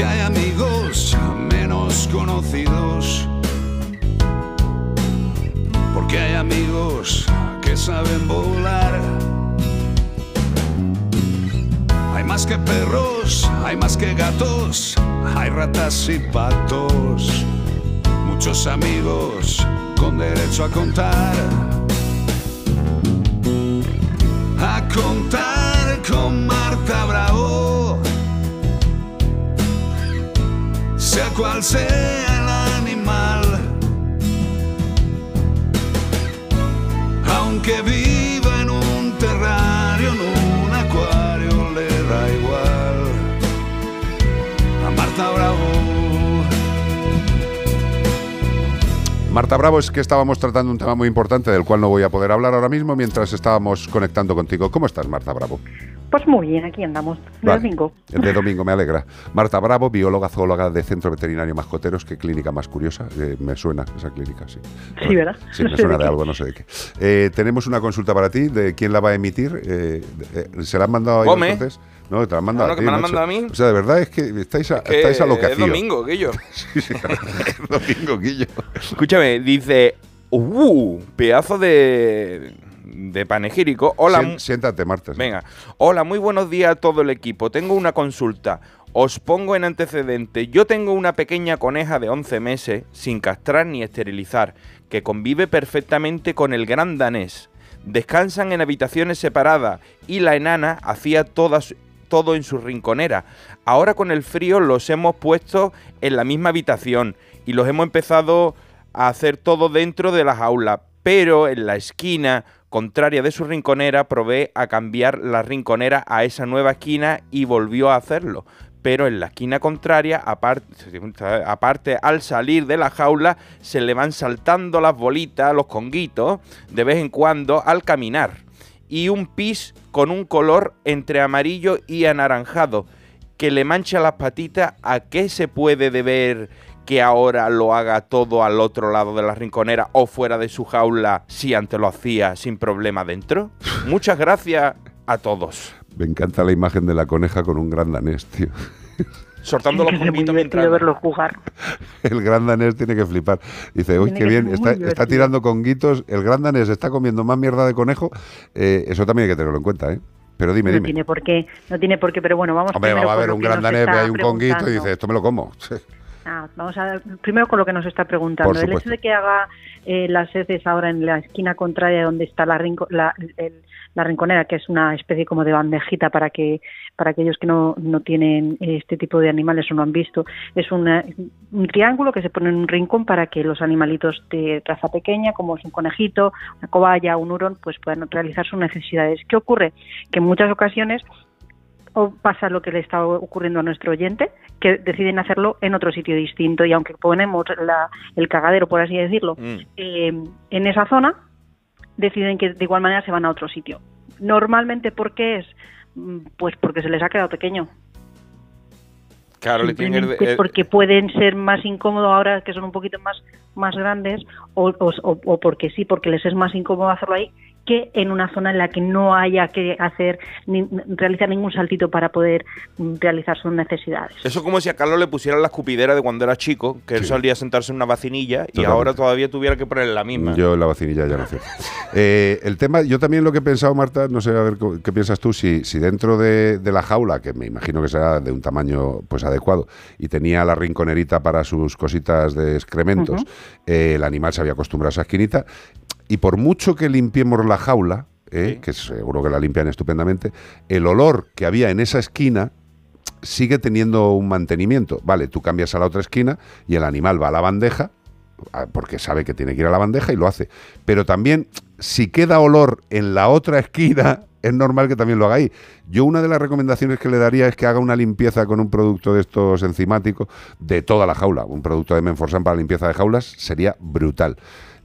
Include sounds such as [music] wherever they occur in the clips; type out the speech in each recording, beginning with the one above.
porque hay amigos menos conocidos, porque hay amigos que saben volar. Hay más que perros, hay más que gatos, hay ratas y patos, muchos amigos con derecho a contar. A contar con Marta Bravo, sea cual sea el animal, aunque viva Marta Bravo, es que estábamos tratando un tema muy importante del cual no voy a poder hablar ahora mismo mientras estábamos conectando contigo. ¿Cómo estás, Marta Bravo? Pues muy bien, aquí andamos, de Vale. domingo. De [laughs] domingo, me alegra. Marta Bravo, bióloga, zoóloga de Centro Veterinario Mascoteros. Qué clínica más curiosa. Eh, me suena esa clínica, sí. Sí, ¿verdad? Sí, No me suena de algo, no sé de qué. Eh, tenemos una consulta para ti. ¿De quién la va a emitir? Eh, eh, ¿Se la han mandado a entonces? No, te la han mandado no, a que ti, me la han mandado a mí. O sea, de verdad es que estáis a, Que estáis a lo que es domingo, Guillo. [laughs] Sí, sí, es domingo, Guillo. Escúchame, dice, ¡uh! Pedazo de, de panegírico. Hola, siéntate, Marta. sí. Venga. Hola, muy buenos días a todo el equipo. Tengo una consulta. Os pongo en antecedente. Yo tengo una pequeña coneja de 11 meses, sin castrar ni esterilizar, que convive perfectamente con el gran danés. Descansan en habitaciones separadas y la enana hacía todas, todo en su rinconera. Ahora con el frío los hemos puesto en la misma habitación y los hemos empezado a hacer todo dentro de la jaula, pero en la esquina contraria de su rinconera probé a cambiar la rinconera a esa nueva esquina y volvió a hacerlo. Pero en la esquina contraria, aparte, aparte al salir de la jaula, se le van saltando las bolitas, los conguitos, de vez en cuando al caminar. Y un pis con un color entre amarillo y anaranjado, que le mancha las patitas. ¿A qué se puede deber que ahora lo haga todo al otro lado de la rinconera o fuera de su jaula si antes lo hacía sin problema dentro? Muchas gracias a todos. Me encanta la imagen de la coneja con un gran danés, tío. Sortando los divertido mientras... verlo jugar. [laughs] El gran danés tiene que flipar. Dice, uy, Tiene qué que bien, está, está tirando conguitos. El gran danés está comiendo más mierda de conejo. Eh, eso también hay que tenerlo en cuenta, ¿eh? Pero dime, no dime. tiene por qué, no tiene por qué, pero bueno, vamos Hombre, vamos a lo un gran danés, ahí un conguito y dice, esto me lo como. Ah, vamos a ver, primero con lo que nos está preguntando. El hecho de que haga eh, las heces ahora en la esquina contraria donde está la, rinco- la, el- la rinconera, que es una especie como de bandejita para que para aquellos que no, no tienen este tipo de animales o no han visto, es una- un triángulo que se pone en un rincón para que los animalitos de raza pequeña, como es un conejito, una cobaya, un hurón, pues puedan realizar sus necesidades. ¿Qué ocurre? Que en muchas ocasiones o pasa lo que le está ocurriendo a nuestro oyente, que deciden hacerlo en otro sitio distinto y aunque ponemos la- el cagadero, por así decirlo, Mm. eh, en esa zona, deciden que de igual manera se van a otro sitio. Normalmente, ¿por qué es? Mm, Pues porque se les ha quedado pequeño. Claro, le tienen Simplemente el- el- porque pueden ser más incómodos ahora que son un poquito más, más grandes o- o porque sí, porque les es más incómodo hacerlo ahí que en una zona en la que no haya que hacer ni, realizar ningún saltito para poder mm, realizar sus necesidades. Eso es como si a Carlos le pusieran la escupidera de cuando era chico, que él Sí. solía sentarse en una vacinilla y ahora todavía tuviera que poner la misma. Yo en la vacinilla ya no sé. [laughs] Eh, el tema, yo también lo que he pensado, Marta, no sé, a ver qué piensas tú, si, si dentro de, de la jaula, que me imagino que será de un tamaño pues adecuado, y tenía la rinconerita para sus cositas de excrementos, eh, el animal se había acostumbrado a esa esquinita, y por mucho que limpiemos la jaula, eh, Sí. que seguro que la limpian estupendamente, el olor que había en esa esquina sigue teniendo un mantenimiento. Vale, tú cambias a la otra esquina y el animal va a la bandeja, ah, porque sabe que tiene que ir a la bandeja y lo hace. Pero también, si queda olor en la otra esquina, [laughs] es normal que también lo haga ahí. Yo una de las recomendaciones que le daría es que haga una limpieza con un producto de estos enzimáticos de toda la jaula. Un producto de Menforsan para limpieza de jaulas sería brutal.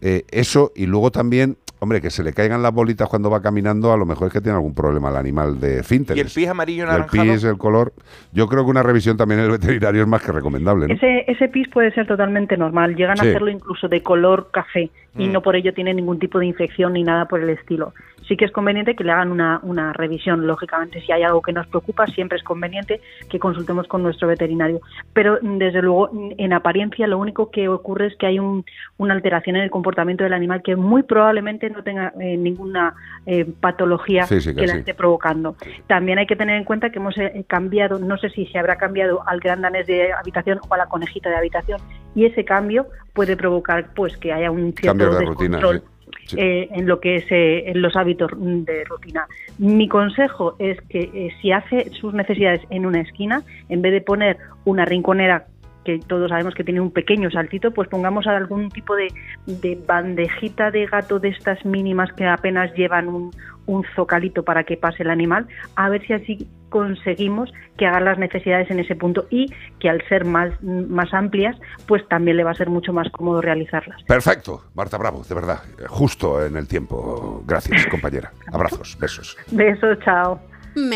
Eh, eso y luego también Hombre, que se le caigan las bolitas cuando va caminando, a lo mejor es que tiene algún problema el animal de finter. ¿Y el pis amarillo El anaranjado? pis, el color. Yo creo que una revisión también en el veterinario es más que recomendable, ¿no? Ese, ese pis puede ser totalmente normal. Llegan Sí. a hacerlo incluso de color café y Mm. no por ello tiene ningún tipo de infección ni nada por el estilo. Sí que es conveniente que le hagan una, una revisión. Lógicamente, si hay algo que nos preocupa, siempre es conveniente que consultemos con nuestro veterinario. Pero, mm, desde luego, mm, en apariencia, lo único que ocurre es que hay un- una alteración en el comportamiento del animal que muy probablemente no tenga eh, ninguna eh, patología que la sí. esté provocando. También hay que tener en cuenta que hemos eh, cambiado, no sé si se habrá cambiado al gran danés de habitación o a la conejita de habitación, y ese cambio puede provocar pues que haya un cierto de rutina, descontrol sí. Sí. eh, en lo que es eh, en los hábitos de rutina. Mi consejo es que eh, si hace sus necesidades en una esquina, en vez de poner una rinconera que todos sabemos que tiene un pequeño saltito, pues pongamos algún tipo de, de bandejita de gato de estas mínimas que apenas llevan un, un zocalito para que pase el animal, a ver si así conseguimos que haga las necesidades en ese punto y que al ser más, más amplias, pues también le va a ser mucho más cómodo realizarlas. Perfecto, Marta Bravo, de verdad. Justo en el tiempo. Gracias, [laughs] compañera. Abrazos, besos. Besos, chao.